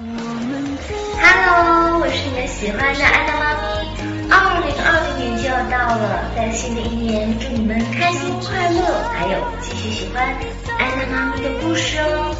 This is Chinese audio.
Hello，我是你们喜欢的安娜妈咪。二零二零年就要到了，在新的一年，祝你们开心快乐，还有继续喜欢安娜妈咪的故事哦。